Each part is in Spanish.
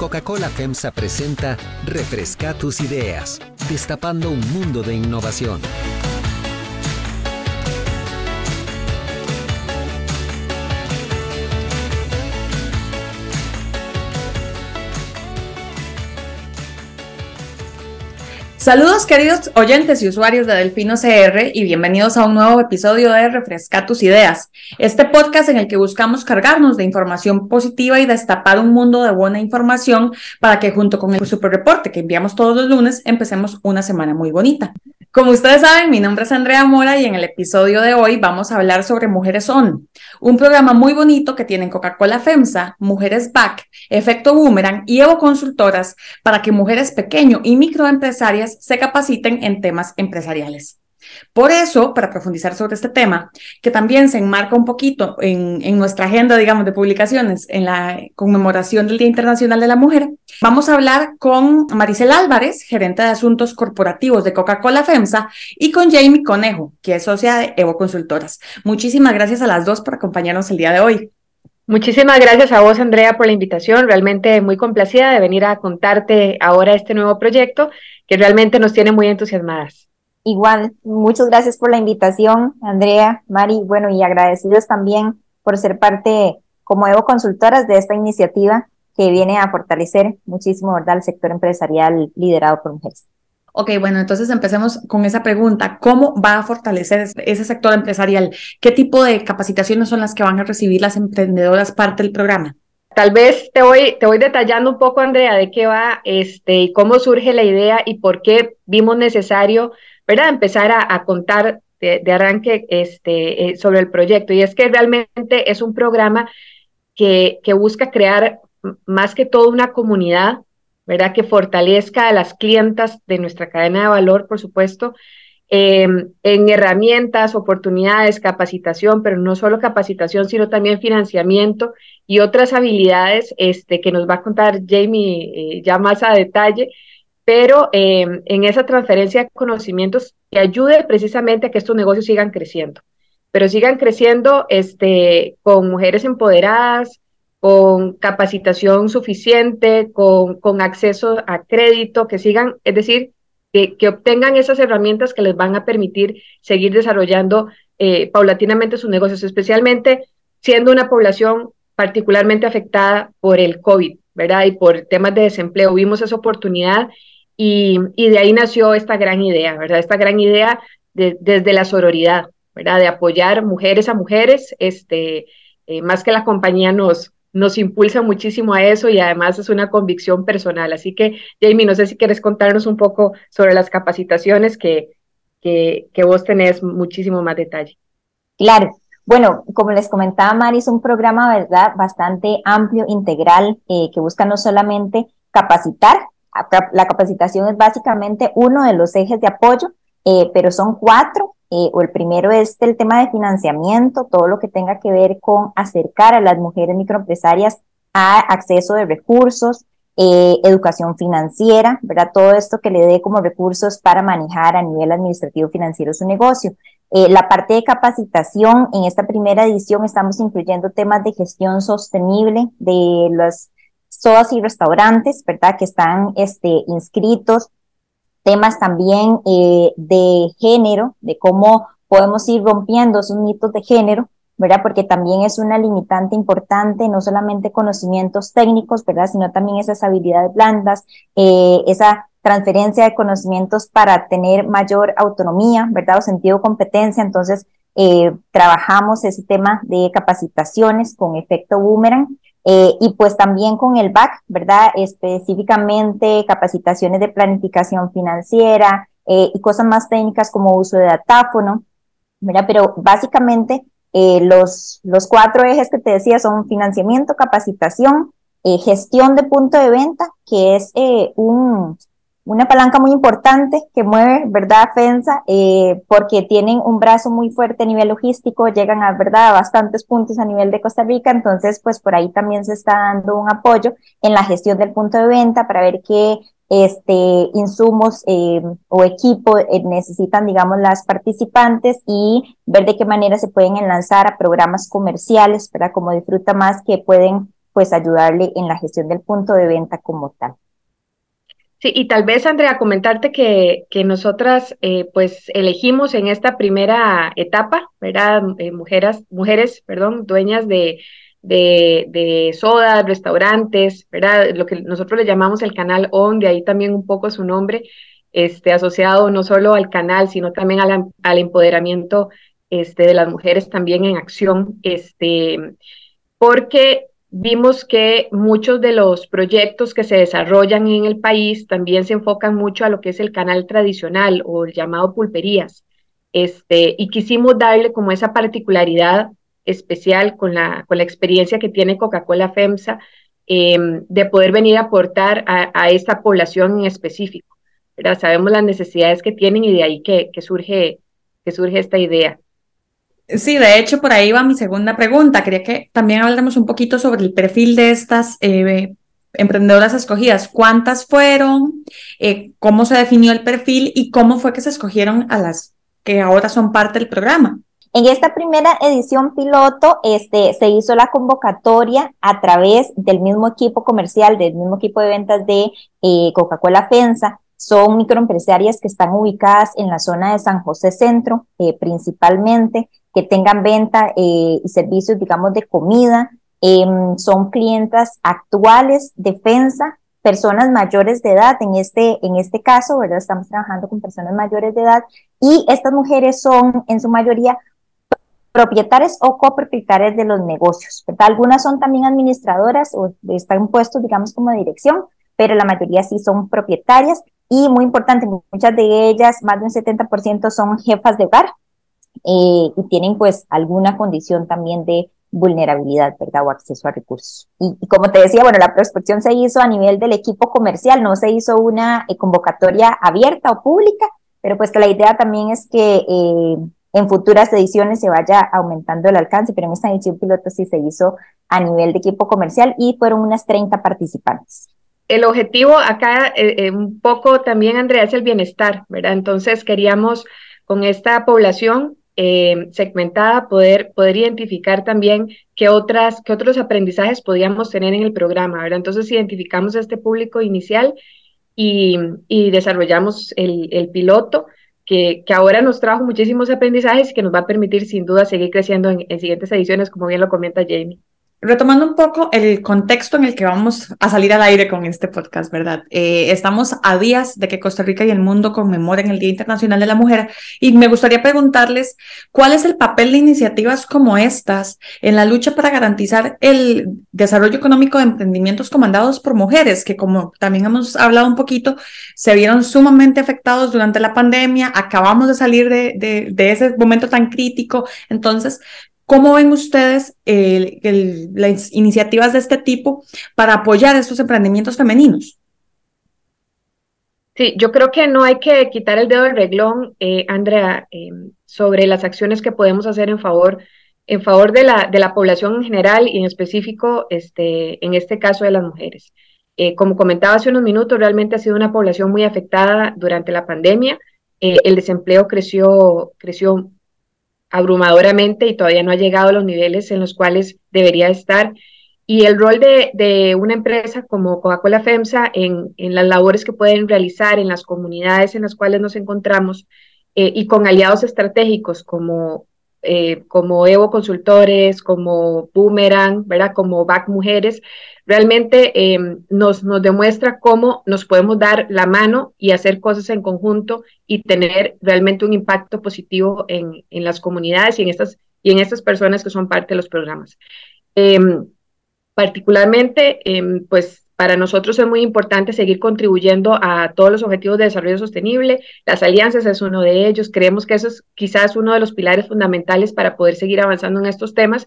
Coca-Cola FEMSA presenta Refresca tus ideas, destapando un mundo de innovación. Saludos queridos oyentes y usuarios de Delfino CR y bienvenidos a un nuevo episodio de Refresca tus ideas, este podcast en el que buscamos cargarnos de información positiva y destapar un mundo de buena información para que junto con el super reporte que enviamos todos los lunes empecemos una semana muy bonita. Como ustedes saben, mi nombre es Andrea Mora y en el episodio de hoy vamos a hablar sobre Mujeres On, un programa muy bonito que tienen Coca-Cola FEMSA, Mujeres Back, Efecto Boomerang y Evo Consultoras para que mujeres pequeño y microempresarias se capaciten en temas empresariales. Por eso, para profundizar sobre este tema, que también se enmarca un poquito en, nuestra agenda, digamos, de publicaciones en la conmemoración del Día Internacional de la Mujer, vamos a hablar con Maricel Álvarez, gerente de asuntos corporativos de Coca-Cola FEMSA, y con Jamie Conejo, que es socia de Evo Consultoras. Muchísimas gracias a las dos por acompañarnos el día de hoy. Muchísimas gracias a vos, Andrea, por la invitación. Realmente muy complacida de venir a contarte ahora este nuevo proyecto que realmente nos tiene muy entusiasmadas. Igual, muchas gracias por la invitación, Andrea, Mari, bueno, y agradecidos también por ser parte como Evo Consultoras de esta iniciativa que viene a fortalecer muchísimo, ¿verdad?, el sector empresarial liderado por mujeres. Ok, bueno, entonces empecemos con esa pregunta. ¿Cómo va a fortalecer ese sector empresarial? ¿Qué tipo de capacitaciones son las que van a recibir las emprendedoras parte del programa? Tal vez te voy, te voy detallando un poco, Andrea, de qué va, este, y cómo surge la idea y por qué vimos necesario ¿verdad? Empezar a, contar de, arranque este, eh, sobre el proyecto. Y es que realmente es un programa que, que busca crear más que todo una comunidad, ¿verdad? Que fortalezca a las clientas de nuestra cadena de valor, por supuesto, em, en herramientas, oportunidades, capacitación, pero no solo capacitación, sino también financiamiento y otras habilidades este, que nos va a contar Jamie eh, ya más a detalle, pero eh, en esa transferencia de conocimientos que ayude precisamente a que estos negocios sigan creciendo, pero sigan creciendo este, con mujeres empoderadas, con capacitación suficiente, con, con acceso a crédito, que sigan, es decir, que, que, obtengan esas herramientas que les van a permitir seguir desarrollando eh, paulatinamente sus negocios, especialmente siendo una población particularmente afectada por el COVID, ¿verdad? Y por temas de desempleo. Vimos esa oportunidad y, de ahí nació esta gran idea, ¿verdad? Esta gran idea desde la sororidad, ¿verdad? De apoyar mujeres a mujeres, este, eh, más que la compañía nos, nos impulsa muchísimo a eso y además es una convicción personal. Así que, Jamie, no sé si quieres contarnos un poco sobre las capacitaciones que, que, que vos tenés muchísimo más detalle. Claro. Bueno, como les comentaba Mari, es un programa, ¿verdad?, bastante amplio, integral, eh, que busca no solamente capacitar, la capacitación es básicamente uno de los ejes de apoyo, eh, pero son cuatro. Eh, o el primero es el tema de financiamiento, todo lo que tenga que ver con acercar a las mujeres microempresarias a acceso de recursos, eh, educación financiera, ¿verdad? Todo esto que le dé como recursos para manejar a nivel administrativo financiero su negocio. la parte de capacitación, en esta primera edición estamos incluyendo temas de gestión sostenible de las sodas y restaurantes, ¿verdad? Que están este, inscritos, temas también eh, de género, de cómo podemos ir rompiendo esos mitos de género, ¿verdad? Porque también es una limitante importante, no solamente conocimientos técnicos, ¿verdad? Sino también esas habilidades blandas, eh, esa transferencia de conocimientos para tener mayor autonomía, ¿verdad? O sentido competencia. Entonces, eh, trabajamos ese tema de capacitaciones con efecto boomerang eh, y pues también con el BAC, ¿verdad? Específicamente capacitaciones de planificación financiera eh, y cosas más técnicas como uso de datáfono, ¿verdad? Pero básicamente eh, los, los cuatro ejes que te decía son financiamiento, capacitación, gestión de punto de venta, que es un, una palanca muy importante que mueve, ¿verdad? FENSA, eh, porque tienen un brazo muy fuerte a nivel logístico, llegan a, ¿verdad? A bastantes puntos a nivel de Costa Rica, entonces, pues por ahí también se está dando un apoyo en la gestión del punto de venta para ver qué este, insumos eh, o equipo eh, necesitan, digamos, las participantes y ver de qué manera se pueden enlazar a programas comerciales, ¿verdad? Como Disfruta Más, que pueden pues ayudarle en la gestión del punto de venta como tal. Sí, y tal vez, Andrea, comentarte que, que nosotras eh, pues elegimos en esta primera etapa, ¿verdad? Eh, mujeres, mujeres, perdón, dueñas de, de, de sodas, restaurantes, ¿verdad? Lo que nosotros le llamamos el canal ON, de ahí también un poco su nombre, este, asociado no solo al canal, sino también al, al empoderamiento este, de las mujeres también en acción, este, porque vimos que muchos de los proyectos que se desarrollan en el país también se enfocan mucho a lo que es el canal tradicional o el llamado pulperías. Este, y quisimos darle como esa particularidad especial con la, con la experiencia que tiene Coca-Cola FEMSA em, de poder venir a aportar a, esta población en específico. ¿verdad? Sabemos las necesidades que tienen y de ahí que, que, surge, que surge esta idea. Sí, de hecho, por ahí va mi segunda pregunta. Quería que también habláramos un poquito sobre el perfil de estas eh, emprendedoras escogidas. ¿Cuántas fueron? Eh, ¿Cómo se definió el perfil? ¿Y cómo fue que se escogieron a las que ahora son parte del programa? En esta primera edición piloto este, se hizo la convocatoria a través del mismo equipo comercial, del mismo equipo de ventas de eh, Coca-Cola FENSA. Son microempresarias que están ubicadas en la zona de San José Centro, principalmente que tengan venta eh, y servicios, digamos, de comida. Em, son clientas actuales, defensa, personas mayores de edad, en este, en este caso, ¿verdad? Estamos trabajando con personas mayores de edad y estas mujeres son en su mayoría propietarias o copropietarias de los negocios, ¿verdad? Algunas son también administradoras o están puestos, digamos, como dirección, pero la mayoría sí son propietarias y muy importante, muchas de ellas, más de un 70% son jefas de hogar, eh, y tienen pues alguna condición también de vulnerabilidad, ¿verdad? O acceso a recursos. Y, como te decía, bueno, la prospección se hizo a nivel del equipo comercial, no se hizo una eh, convocatoria abierta o pública, pero pues que la idea también es que eh, en futuras ediciones se vaya aumentando el alcance, pero en esta edición piloto sí se hizo a nivel de equipo comercial y fueron unas 30 participantes. El objetivo acá un poco también, Andrea, es el bienestar, ¿verdad? Entonces queríamos con esta población eh, segmentada, poder, poder identificar también qué, otras, qué otros aprendizajes podíamos tener en el programa, ¿verdad? Entonces identificamos este público inicial y, y desarrollamos el, el piloto. Que, que, ahora nos trajo muchísimos aprendizajes y que nos va a permitir sin duda seguir creciendo en, en siguientes ediciones, como bien lo comenta Jamie retomando un poco el contexto en el que vamos a salir al aire con este podcast, ¿verdad? Eh, estamos a días de que Costa Rica y el mundo conmemoren el Día Internacional de la Mujer y me gustaría preguntarles cuál es el papel de iniciativas como estas en la lucha para garantizar el desarrollo económico de emprendimientos comandados por mujeres, que como también hemos hablado un poquito, se vieron sumamente afectados durante la pandemia, acabamos de salir de, de, de ese momento tan crítico, entonces, ¿Cómo ven ustedes las iniciativas de este tipo para apoyar estos emprendimientos femeninos? Sí, yo creo que no hay que quitar el dedo del reglón, eh, Andrea, em, sobre las acciones que podemos hacer en favor, en favor de, la, de la población en general y en específico, este, en este caso de las mujeres. Eh, como comentaba hace unos minutos, realmente ha sido una población muy afectada durante la pandemia. Eh, el desempleo creció, creció abrumadoramente y todavía no ha llegado a los niveles en los cuales debería estar. Y el rol de, una empresa como Coca-Cola FEMSA en, en, las labores que pueden realizar en las comunidades en las cuales nos encontramos eh, y con aliados estratégicos como, eh, como Evo Consultores, como Boomerang, ¿verdad? como BAC Mujeres, realmente eh, nos, nos demuestra cómo nos podemos dar la mano y hacer cosas en conjunto y tener realmente un impacto positivo en, en las comunidades y en, estas, y en estas personas que son parte de los programas. Em, particularmente, em, pues para nosotros es muy importante seguir contribuyendo a todos los objetivos de desarrollo sostenible. Las alianzas es uno de ellos. Creemos que eso es quizás uno de los pilares fundamentales para poder seguir avanzando en estos temas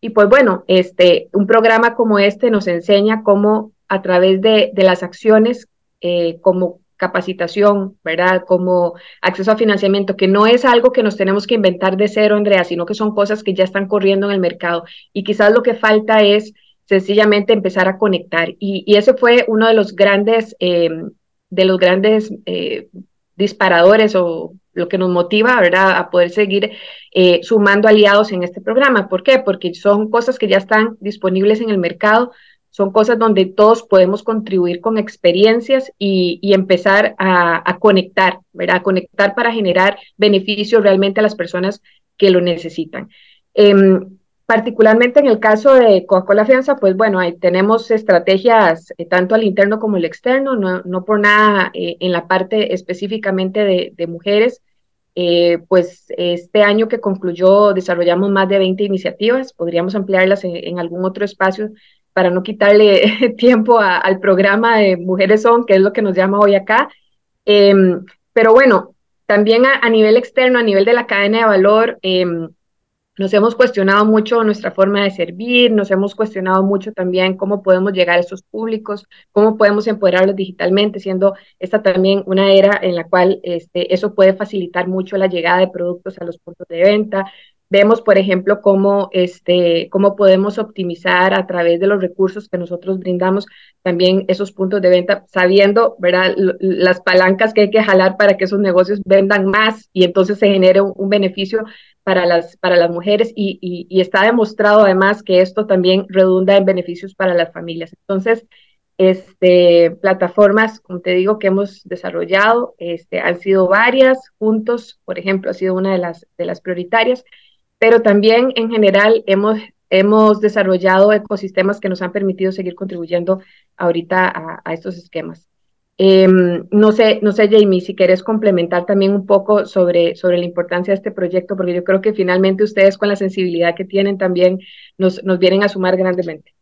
y pues bueno, este, un programa como este nos enseña cómo a través de, las acciones eh, como capacitación, ¿verdad? Como acceso a financiamiento, que no es algo que nos tenemos que inventar de cero, Andrea, sino que son cosas que ya están corriendo en el mercado. Y quizás lo que falta es sencillamente empezar a conectar. Y, y ese fue uno de los grandes, eh, de los grandes eh, disparadores o lo que nos motiva, ¿verdad?, a poder seguir eh, sumando aliados en este programa. ¿Por qué? Porque son cosas que ya están disponibles en el mercado, son cosas donde todos podemos contribuir con experiencias y, empezar a, conectar, ¿verdad? A conectar para generar beneficios realmente a las personas que lo necesitan. Em, particularmente en el caso de Coca-Cola Fianza, pues bueno, ahí tenemos estrategias eh, tanto al interno como al externo, no, por nada eh, en la parte específicamente de, mujeres. Eh, pues este año que concluyó desarrollamos más de 20 iniciativas, podríamos ampliarlas en algún otro espacio para no quitarle tiempo al programa de Mujeres Son, que es lo que nos llama hoy acá. Em, pero bueno, también a, nivel externo, a nivel de la cadena de valor, em, nos hemos cuestionado mucho nuestra forma de servir, nos hemos cuestionado mucho también cómo podemos llegar a esos públicos, cómo podemos empoderarlos digitalmente, siendo esta también una era en la cual este, eso puede facilitar mucho la llegada de productos a los puntos de venta, Vemos, por ejemplo, cómo, este, cómo podemos optimizar a través de los recursos que nosotros brindamos también esos puntos de venta, sabiendo ¿verdad? las palancas que hay que jalar para que esos negocios vendan más y entonces se genere un, beneficio para las, para las mujeres y, y, está demostrado además que esto también redunda en beneficios para las familias. Entonces, este, plataformas, como te digo, que hemos desarrollado, este, han sido varias, juntos, por ejemplo, ha sido una de las, de las prioritarias pero también en general hemos, hemos desarrollado ecosistemas que nos han permitido seguir contribuyendo ahorita a, estos esquemas. Em, no sé, no sé, Jamie, si quieres complementar también un poco sobre, sobre la importancia de este proyecto, porque yo creo que finalmente ustedes con la sensibilidad que tienen también nos, nos vienen a sumar grandemente.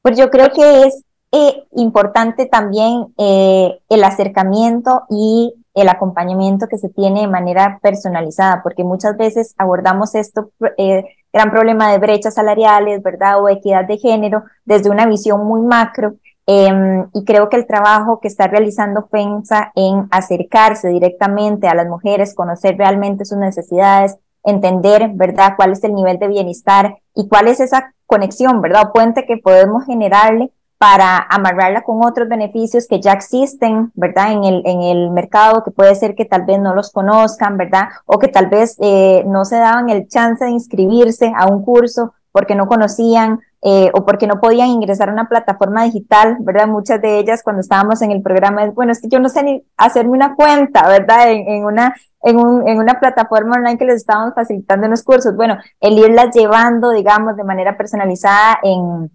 Pues yo creo que es eh, importante también eh, el acercamiento y el acompañamiento que se tiene de manera personalizada, porque muchas veces abordamos esto, eh, gran problema de brechas salariales, ¿verdad? O equidad de género desde una visión muy macro. Em, y creo que el trabajo que está realizando FENSA en acercarse directamente a las mujeres, conocer realmente sus necesidades, entender, ¿verdad?, cuál es el nivel de bienestar y cuál es esa conexión, ¿verdad?, o puente que podemos generarle para amarrarla con otros beneficios que ya existen, ¿verdad? En el, en el mercado, que puede ser que tal vez no los conozcan, ¿verdad? O que tal vez eh, no se daban el chance de inscribirse a un curso porque no conocían eh, o porque no podían ingresar a una plataforma digital, ¿verdad? Muchas de ellas cuando estábamos en el programa, bueno, es que yo no sé ni hacerme una cuenta, ¿verdad? En, en una, en, un, en una plataforma online que les estábamos facilitando en los cursos. Bueno, el irlas llevando, digamos, de manera personalizada en,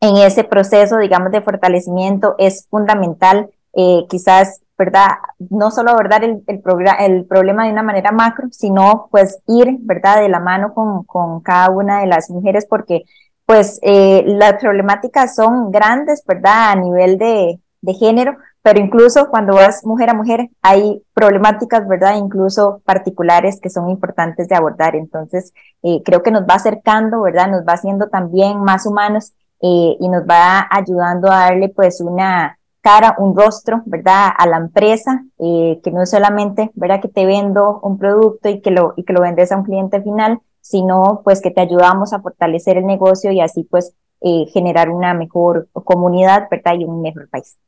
en ese proceso, digamos, de fortalecimiento es fundamental, eh, quizás, ¿verdad? No solo abordar el, el, el, problema de una manera macro, sino pues ir, ¿verdad? De la mano con, con cada una de las mujeres, porque pues eh, las problemáticas son grandes, ¿verdad? A nivel de, de género, pero incluso cuando vas mujer a mujer hay problemáticas, ¿verdad? Incluso particulares que son importantes de abordar. Entonces, eh, creo que nos va acercando, ¿verdad? Nos va haciendo también más humanos eh, y nos va ayudando a darle pues una cara, un rostro, ¿verdad? A la empresa, eh, que no es solamente, ¿verdad? Que te vendo un producto y que lo, y que lo vendes a un cliente final, sino pues que te ayudamos a fortalecer el negocio y así pues eh, generar una mejor comunidad, ¿verdad? Y un mejor país.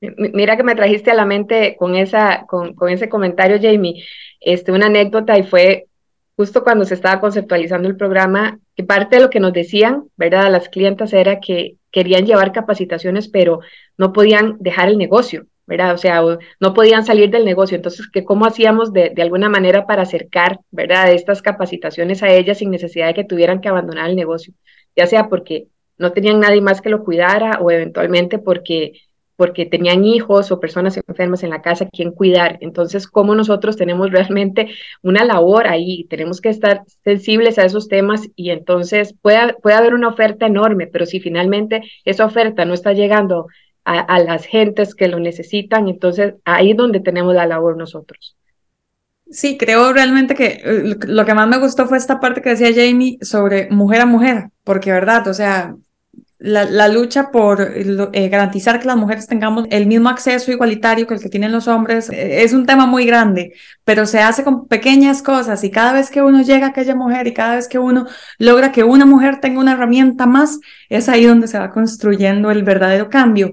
Mira que me trajiste a la mente con, esa, con, con ese comentario, Jamie, este, una anécdota y fue justo cuando se estaba conceptualizando el programa, que parte de lo que nos decían, ¿verdad? Las clientas era que querían llevar capacitaciones, pero no podían dejar el negocio, ¿verdad? O sea, no podían salir del negocio. Entonces, que ¿cómo hacíamos de, de, alguna manera para acercar, ¿verdad? Estas capacitaciones a ellas sin necesidad de que tuvieran que abandonar el negocio, ya sea porque no tenían nadie más que lo cuidara o eventualmente porque porque tenían hijos o personas enfermas en la casa, quien cuidar. Entonces, ¿cómo nosotros tenemos realmente una labor ahí? Tenemos que estar sensibles a esos temas y entonces puede, puede haber una oferta enorme, pero si finalmente esa oferta no está llegando a, las gentes que lo necesitan, entonces ahí es donde tenemos la labor nosotros. Sí, creo realmente que eh, lo que más me gustó fue esta parte que decía Jamie sobre mujer a mujer, porque verdad, o sea, la, lucha por eh, garantizar que las mujeres tengamos el mismo acceso igualitario que el que tienen los hombres eh, es un tema muy grande, pero se hace con pequeñas cosas y cada vez que uno llega a aquella mujer y cada vez que uno logra que una mujer tenga una herramienta más, es ahí donde se va construyendo el verdadero cambio.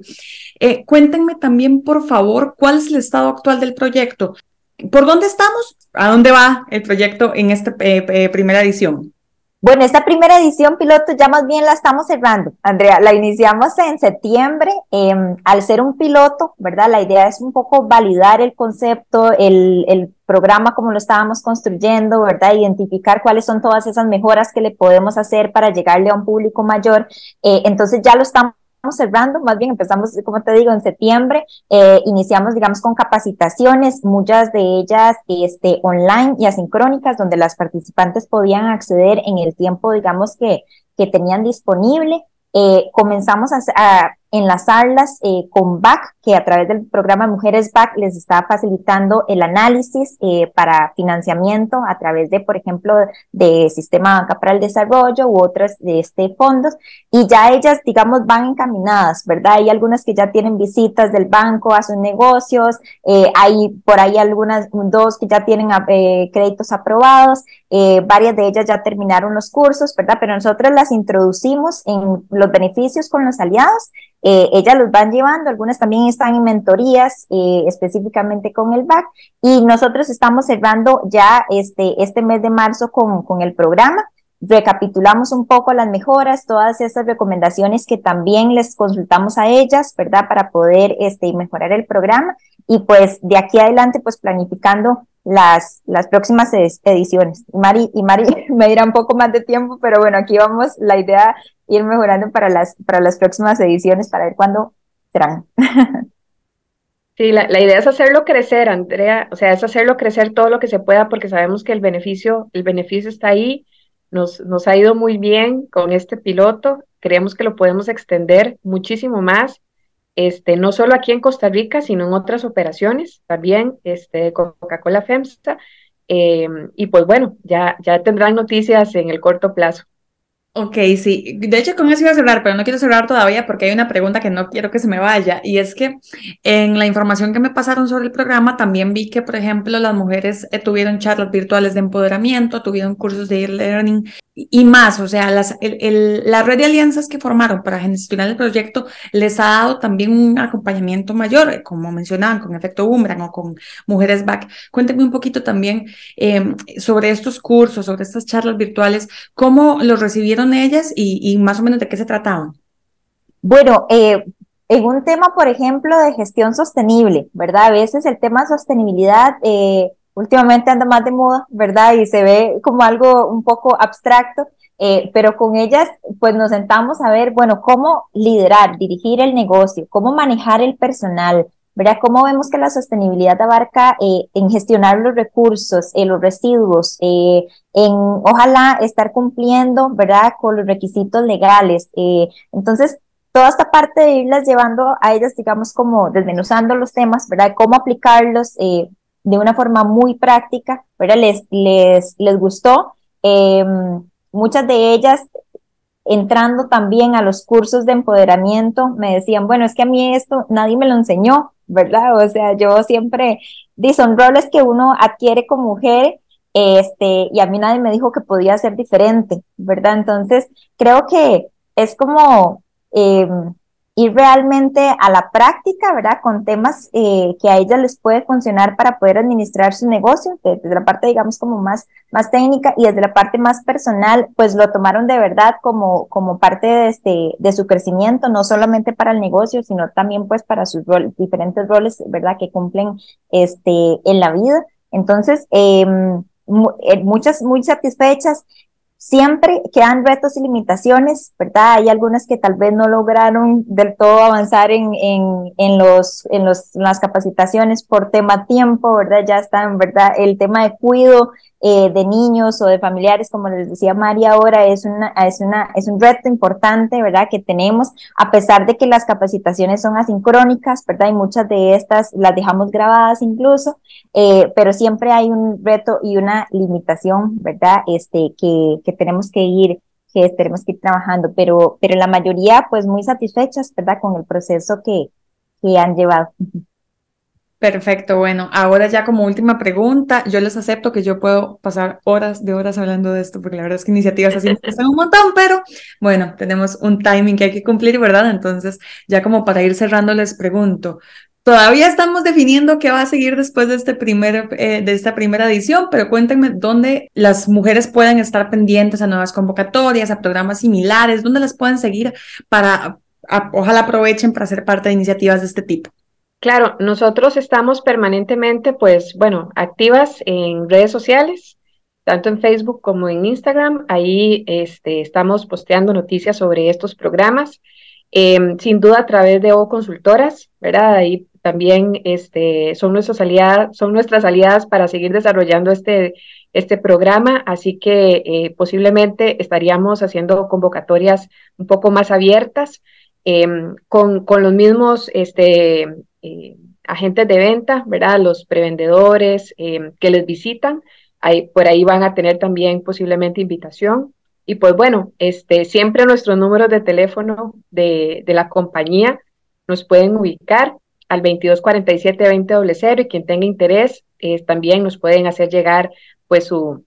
Eh, cuéntenme también, por favor, cuál es el estado actual del proyecto. ¿Por dónde estamos? ¿A dónde va el proyecto en esta primera edición? Bueno, esta primera edición piloto ya más bien la estamos cerrando, Andrea. La iniciamos en septiembre. Em, al ser un piloto, ¿verdad? La idea es un poco validar el concepto, el, el programa como lo estábamos construyendo, ¿verdad? Identificar cuáles son todas esas mejoras que le podemos hacer para llegarle a un público mayor. Eh, entonces ya lo estamos cerrando, más bien empezamos, como te digo, en septiembre, eh, iniciamos, digamos, con capacitaciones, muchas de ellas este, online y asincrónicas, donde las participantes podían acceder en el tiempo, digamos, que, que tenían disponible. Eh, comenzamos a, a, enlazarlas eh, con BAC, que a través del programa Mujeres BAC les está facilitando el análisis eh, para financiamiento a través de, por ejemplo, de Sistema Banca para el Desarrollo u otros de este fondos. Y ya ellas, digamos, van encaminadas, ¿verdad? Hay algunas que ya tienen visitas del banco a sus negocios, eh, hay por ahí algunas, dos que ya tienen créditos aprobados, varias de ellas ya terminaron los cursos, ¿verdad? Pero nosotros las introducimos en los beneficios con los aliados eh, ellas los van llevando, algunas también están en mentorías eh, específicamente con el BAC y nosotros estamos cerrando ya este, este mes de marzo con, con el programa. Recapitulamos un poco las mejoras, todas esas recomendaciones que también les consultamos a ellas, ¿verdad? Para poder este, mejorar el programa y pues de aquí adelante pues planificando las, las próximas ediciones. Mari, y Mari me dirá un poco más de tiempo, pero bueno, aquí vamos, la idea ir mejorando para las, para las próximas ediciones, para ver cuándo serán. Sí, la, idea es hacerlo crecer, Andrea, o sea, es hacerlo crecer todo lo que se pueda porque sabemos que el beneficio, el beneficio está ahí, nos, nos ha ido muy bien con este piloto, creemos que lo podemos extender muchísimo más, este, no solo aquí en Costa Rica, sino en otras operaciones, también este, Coca-Cola FEMSA, eh, y pues bueno, ya, ya tendrán noticias en el corto plazo. Ok, sí. De hecho, con eso iba a cerrar, pero no quiero cerrar todavía porque hay una pregunta que no quiero que se me vaya. Y es que en la información que me pasaron sobre el programa, también vi que, por ejemplo, las mujeres eh, tuvieron charlas virtuales de empoderamiento, tuvieron cursos de e-learning y más, o sea, las, el, la red de alianzas que formaron para gestionar el proyecto les ha dado también un acompañamiento mayor, eh, como mencionaban, con Efecto Umbran o con Mujeres Back. Cuéntenme un poquito también em, sobre estos cursos, sobre estas charlas virtuales, cómo los recibieron ellas y, más o menos de qué se trataban. Bueno, eh, en un tema, por ejemplo, de gestión sostenible, ¿verdad? A veces el tema sostenibilidad... Eh, últimamente anda más de moda, ¿verdad? Y se ve como algo un poco abstracto, eh, pero con ellas pues nos sentamos a ver, bueno, cómo liderar, dirigir el negocio, cómo manejar el personal, ¿verdad? Cómo vemos que la sostenibilidad abarca eh, en gestionar los recursos, eh, los residuos, en ojalá estar cumpliendo, ¿verdad? Con los requisitos legales. entonces, toda esta parte de irlas llevando a ellas, digamos, como desmenuzando los temas, ¿verdad? Cómo aplicarlos, de una forma muy práctica, pero les, les, les gustó. Em, muchas de ellas entrando también a los cursos de empoderamiento, me decían, bueno, es que a mí esto nadie me lo enseñó, ¿verdad? O sea, yo siempre, son roles que uno adquiere como mujer, este, y a mí nadie me dijo que podía ser diferente, ¿verdad? Entonces, creo que es como, eh, ir realmente a la práctica, ¿verdad? Con temas eh, que a ellas les puede funcionar para poder administrar su negocio, desde la parte, digamos, como más, más técnica y desde la parte más personal, pues lo tomaron de verdad como, como parte de, este, de su crecimiento, no solamente para el negocio, sino también pues para sus diferentes roles, ¿verdad? Que cumplen este, en la vida. Entonces, em, eh, muchas muy satisfechas Siempre quedan retos y limitaciones, ¿verdad? Hay algunas que tal vez no lograron del todo avanzar en, en, en, los, en, los, las capacitaciones por tema tiempo, ¿verdad? Ya están, ¿verdad? El tema de cuido eh, de niños o de familiares, como les decía María ahora, es, una, es, una, es un reto importante, ¿verdad? Que tenemos, a pesar de que las capacitaciones son asincrónicas, ¿verdad? Y muchas de estas las dejamos grabadas incluso, eh, pero siempre hay un reto y una limitación, ¿verdad? Este, que, que tenemos que ir que tenemos que ir trabajando, pero, pero la mayoría pues muy satisfechas, ¿verdad? Con el proceso que, que han llevado. Perfecto, bueno, ahora ya como última pregunta, yo les acepto que yo puedo pasar horas de horas hablando de esto, porque la verdad es que iniciativas así me un montón, pero bueno, tenemos un timing que hay que cumplir, ¿verdad? Entonces, ya como para ir cerrando, les pregunto, Todavía estamos definiendo qué va a seguir después de, este primer, eh, de esta primera edición, pero cuéntenme dónde las mujeres pueden estar pendientes a nuevas convocatorias, a programas similares, dónde las pueden seguir para, ojalá aprovechen para ser parte de iniciativas de este tipo. Claro, nosotros estamos permanentemente, pues, bueno, activas en redes sociales, tanto en Facebook como en Instagram. Ahí este, estamos posteando noticias sobre estos programas. Em, sin duda a través de O Consultoras, ¿verdad? Ahí también este, son, nuestras aliadas, son nuestras aliadas para seguir desarrollando este, este programa, así que eh, posiblemente estaríamos haciendo convocatorias un poco más abiertas em, con, con, los mismos este, eh, agentes de venta, ¿verdad? Los prevendedores em, que les visitan, ahí, por ahí van a tener también posiblemente invitación. Y pues bueno, este, siempre nuestros números de teléfono de, de la compañía nos pueden ubicar al 2247-2000 y quien tenga interés eh, también nos pueden hacer llegar pues su,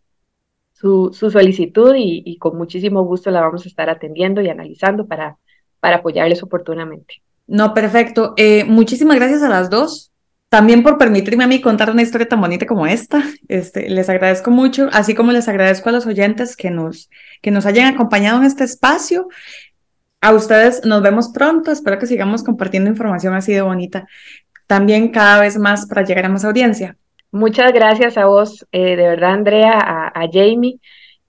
su, solicitud y, con muchísimo gusto la vamos a estar atendiendo y analizando para, para apoyarles oportunamente. No, perfecto. Eh, muchísimas gracias a las dos. También por permitirme a mí contar una historia tan bonita como esta. Este, les agradezco mucho, así como les agradezco a los oyentes que nos, que nos hayan acompañado en este espacio. A ustedes nos vemos pronto. Espero que sigamos compartiendo información así de bonita. También cada vez más para llegar a más audiencia. Muchas gracias a vos, eh, de verdad, Andrea, a, Jamie.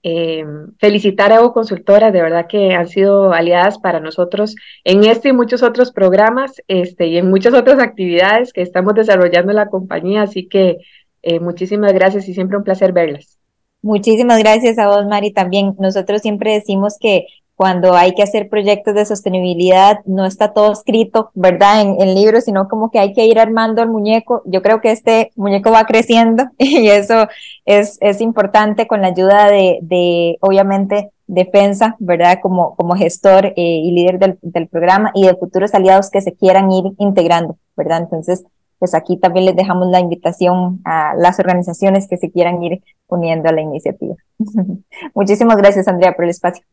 Eh, felicitar a Evo Consultora, de verdad que han sido aliadas para nosotros en este y muchos otros programas este, y en muchas otras actividades que estamos desarrollando en la compañía. Así que eh, muchísimas gracias y siempre un placer verlas. Muchísimas gracias a vos, Mari. También nosotros siempre decimos que cuando hay que hacer proyectos de sostenibilidad, no está todo escrito, ¿verdad? En, en libros, sino como que hay que ir armando el muñeco. Yo creo que este muñeco va creciendo y eso es, es importante con la ayuda de, de obviamente, defensa, ¿verdad? Como, como gestor eh, y líder del, del programa y de futuros aliados que se quieran ir integrando, ¿verdad? Entonces, pues aquí también les dejamos la invitación a las organizaciones que se quieran ir uniendo a la iniciativa. Muchísimas gracias, Andrea, por el espacio.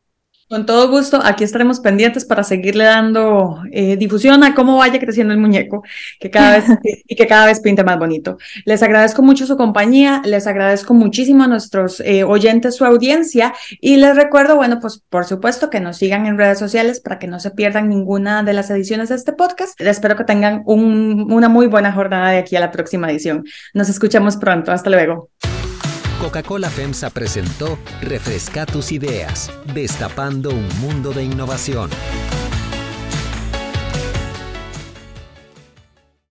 Con todo gusto, aquí estaremos pendientes para seguirle dando eh, difusión a cómo vaya creciendo el muñeco que cada vez, y que cada vez pinte más bonito. Les agradezco mucho su compañía, les agradezco muchísimo a nuestros eh, oyentes su audiencia y les recuerdo, bueno, pues por supuesto que nos sigan en redes sociales para que no se pierdan ninguna de las ediciones de este podcast. Espero que tengan un, una muy buena jornada de aquí a la próxima edición. Nos escuchamos pronto. Hasta luego. Coca-Cola FEMSA presentó Refresca tus ideas, destapando un mundo de innovación.